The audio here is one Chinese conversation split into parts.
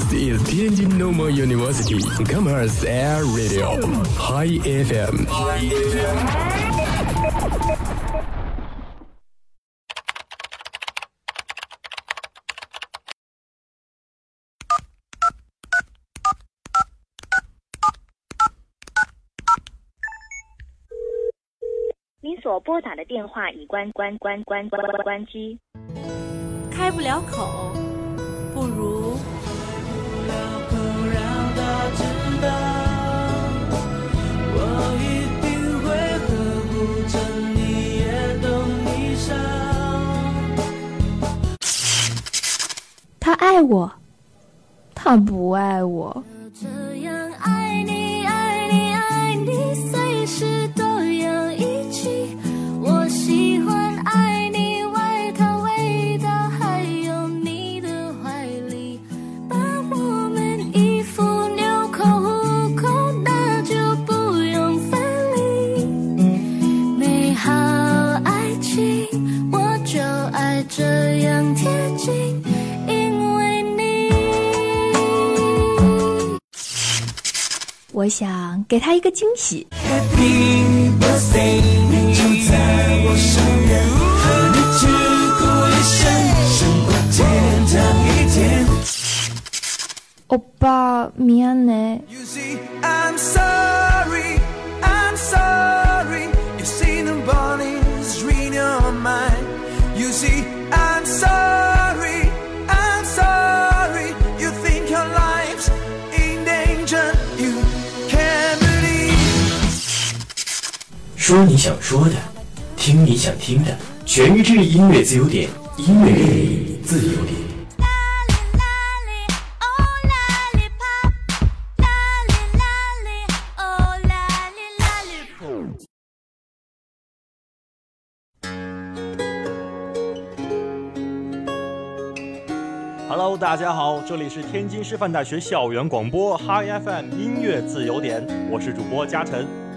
这是天津农 i t y commerce air radio high fm。您所拨打的电话已关关关关关关机，开不了口，不如。爱我，他不爱我。我想给他一个惊喜。 Happy birthday，你就在我身边，和你只过一生，胜过天堂一天。欧巴，미안해。 说你想说的，听你想听的，全智制音乐自由点，音乐任意自由点。hello，大家好，这里是天津师范大学校园广播 Hi FM 音乐自由点，我是主播嘉晨。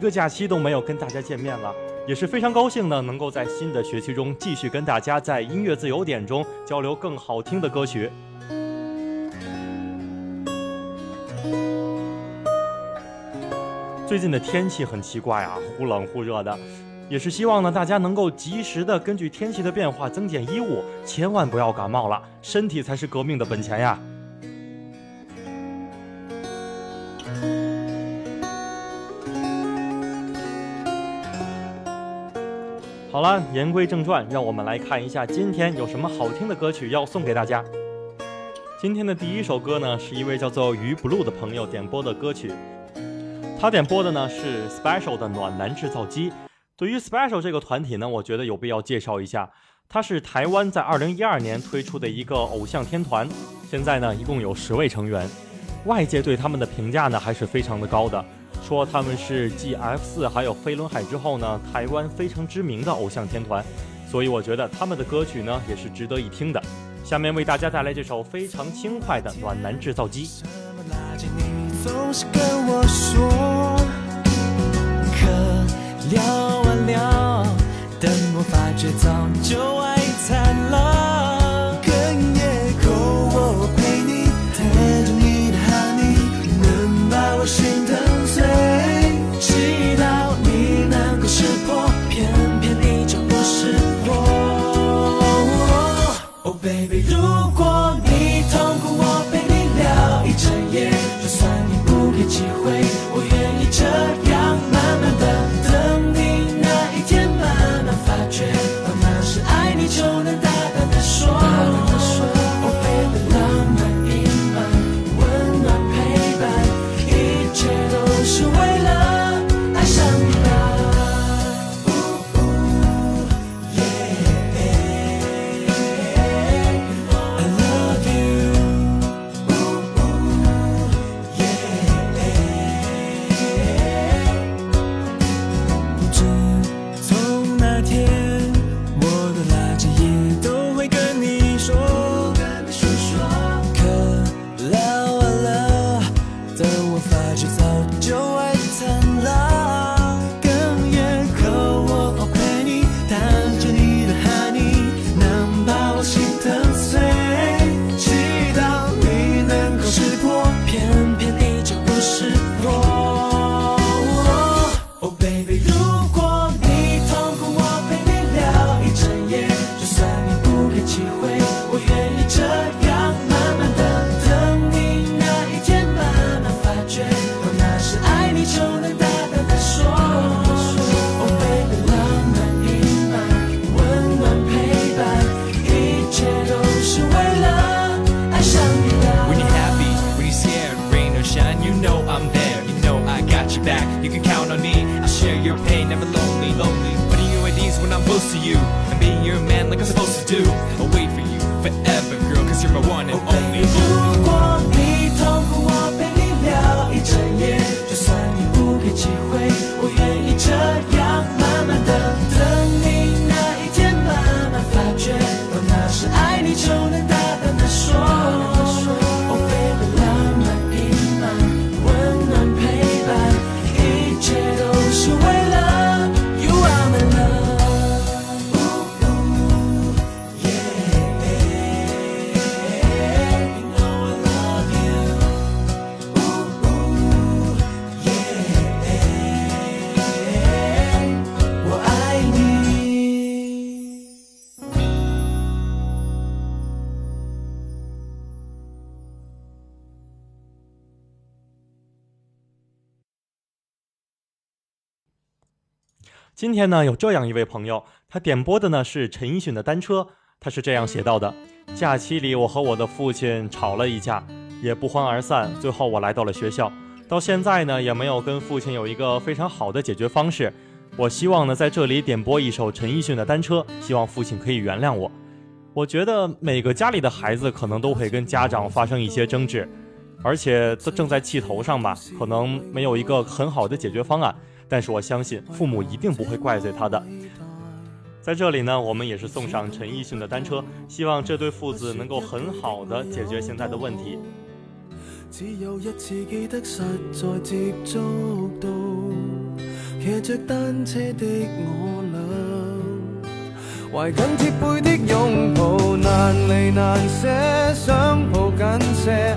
一个假期都没有跟大家见面了，也是非常高兴呢，能够在新的学期中继续跟大家在音乐自由点中交流更好听的歌曲。最近的天气很奇怪啊，忽冷忽热的，也是希望呢大家能够及时的根据天气的变化增减衣物，千万不要感冒了，身体才是革命的本钱呀。好了，言归正传，让我们来看一下今天有什么好听的歌曲要送给大家。今天的第一首歌呢，是一位叫做鱼 blue 的朋友点播的歌曲。他点播的呢是 special 的暖男制造机。对于 special 这个团体呢，我觉得有必要介绍一下。它是台湾在2012年推出的一个偶像天团，现在呢一共有十位成员。外界对他们的评价呢还是非常的高的。说他们是继 F 四还有飞轮海之后呢，台湾非常知名的偶像天团，所以我觉得他们的歌曲呢也是值得一听的。下面为大家带来这首非常轻快的《暖男制造机》。do. 今天呢，有这样一位朋友，他点播的呢是陈奕迅的《单车》，他是这样写到的：假期里，我和我的父亲吵了一架，也不欢而散。最后，我来到了学校，到现在呢，也没有跟父亲有一个非常好的解决方式。我希望呢，在这里点播一首陈奕迅的《单车》，希望父亲可以原谅我。我觉得每个家里的孩子可能都会跟家长发生一些争执，而且正在气头上吧，可能没有一个很好的解决方案。但是我相信父母一定不会怪罪他的在这里呢我们也是送上陈奕迅的单车希望这对父子能够很好的解决现在的问题只有一次记得实在接触到骑着单车的我俩怀紧贴背的拥抱难离难舍想抱紧些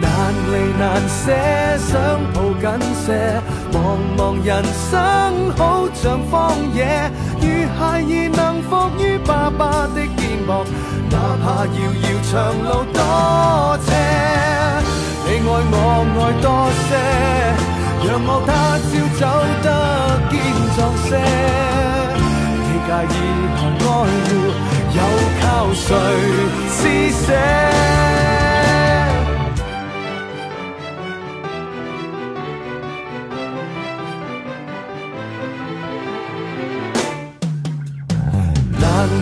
难离难舍，想抱紧些。茫茫人生好像荒野，如孩儿能伏于爸爸的肩膊，哪怕遥遥长路多斜。你爱我爱多些，让我他朝走得坚壮些。你介意和爱护，又靠谁施舍？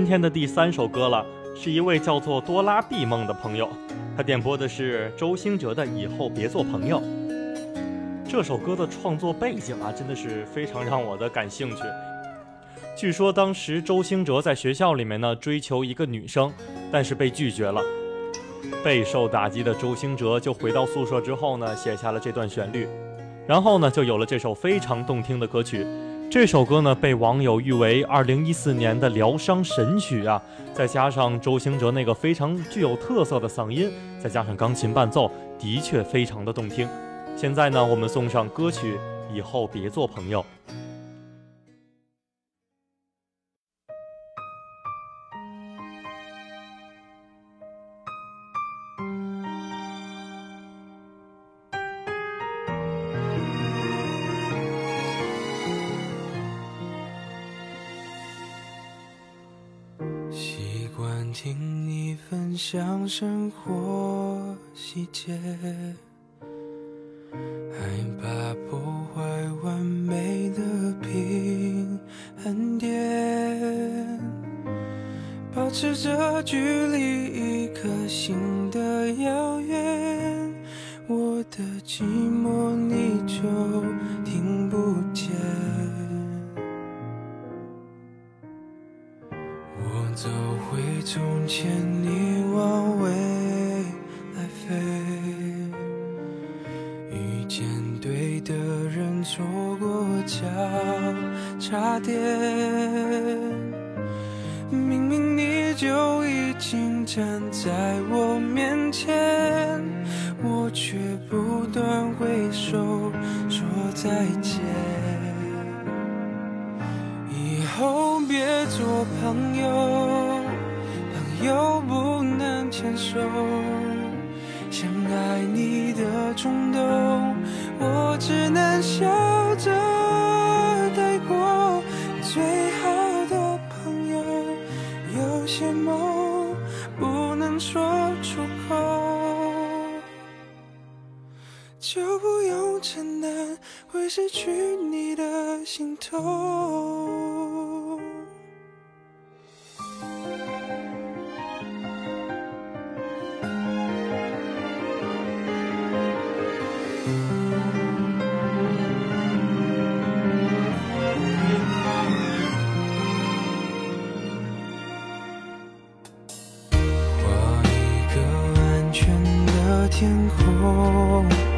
今天的第三首歌了，是一位叫做多拉 B 梦的朋友，他点播的是周星哲的《以后别做朋友》。这首歌的创作背景啊，真的是非常让我的感兴趣。据说当时周星哲在学校里面呢追求一个女生，但是被拒绝了，备受打击的周星哲就回到宿舍之后呢写下了这段旋律，然后呢就有了这首非常动听的歌曲。这首歌呢，被网友誉为二零一四年的疗伤神曲啊！再加上周星哲那个非常具有特色的嗓音，再加上钢琴伴奏，的确非常的动听。现在呢，我们送上歌曲《以后别做朋友》。听你分享生活细节，害怕破坏完美的平衡点，保持着距离。牵你往未来飞，遇见对的人，错过交叉点。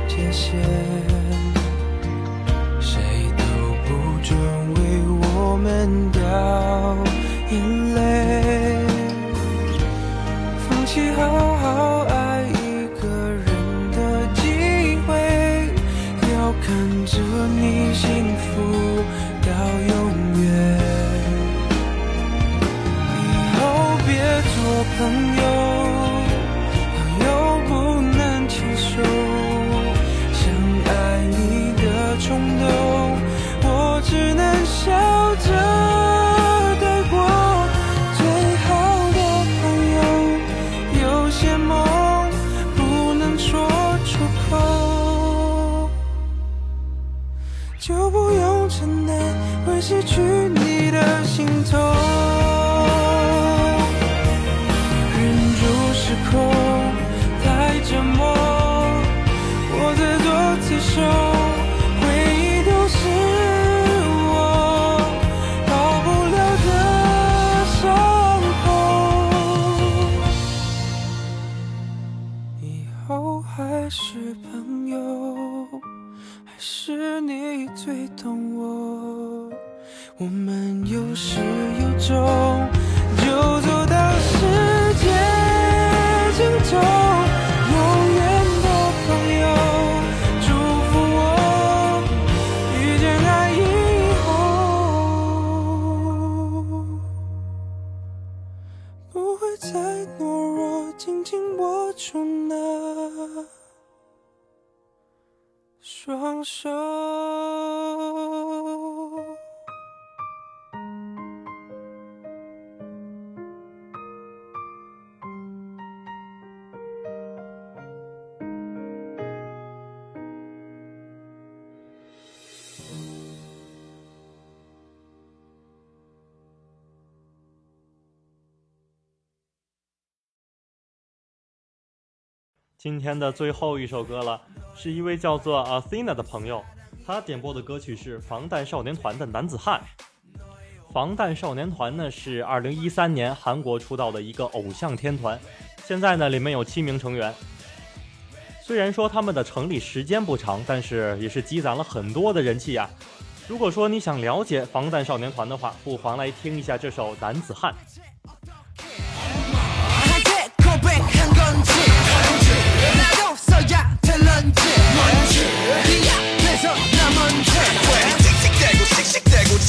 界限。后还是朋友，还是你最懂我，我们有始有终。手。今天的最后一首歌了。是一位叫做 Athena 的朋友，他点播的歌曲是防弹少年团的《男子汉》。防弹少年团呢是二零一三年韩国出道的一个偶像天团，现在呢里面有七名成员。虽然说他们的成立时间不长，但是也是积攒了很多的人气呀。如果说你想了解防弹少年团的话，不妨来听一下这首《男子汉》。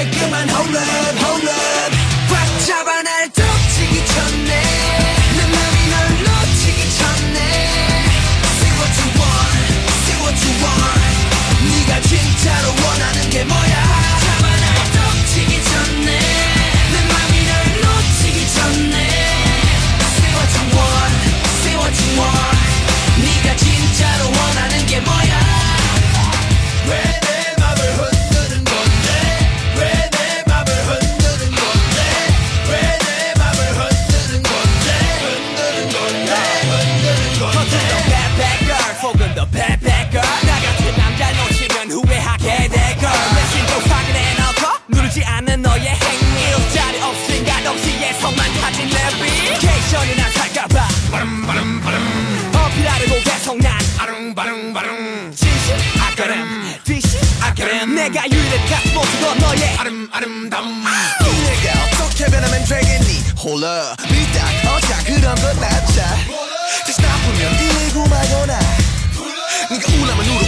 这哥们好狠，好狠。내 아름 아름다움 내가 어떻게 변하면 되겠니 홀라 밀당 어자 그런 건 낫자 다시 나쁘면 일구마거나 네가 우나면 울어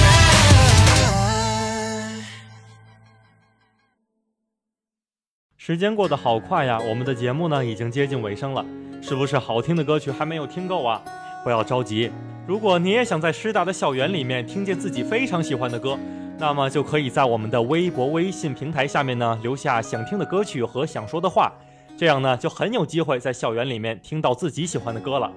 时间过得好快呀，我们的节目呢已经接近尾声了，是不是好听的歌曲还没有听够啊？不要着急，如果你也想在师大的校园里面听见自己非常喜欢的歌，那么就可以在我们的微博、微信平台下面呢留下想听的歌曲和想说的话，这样呢就很有机会在校园里面听到自己喜欢的歌了。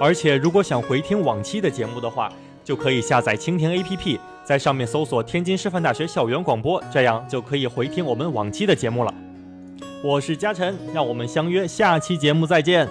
而且如果想回听往期的节目的话，就可以下载蜻蜓 APP，在上面搜索天津师范大学校园广播，这样就可以回听我们往期的节目了。我是嘉诚，让我们相约下期节目再见。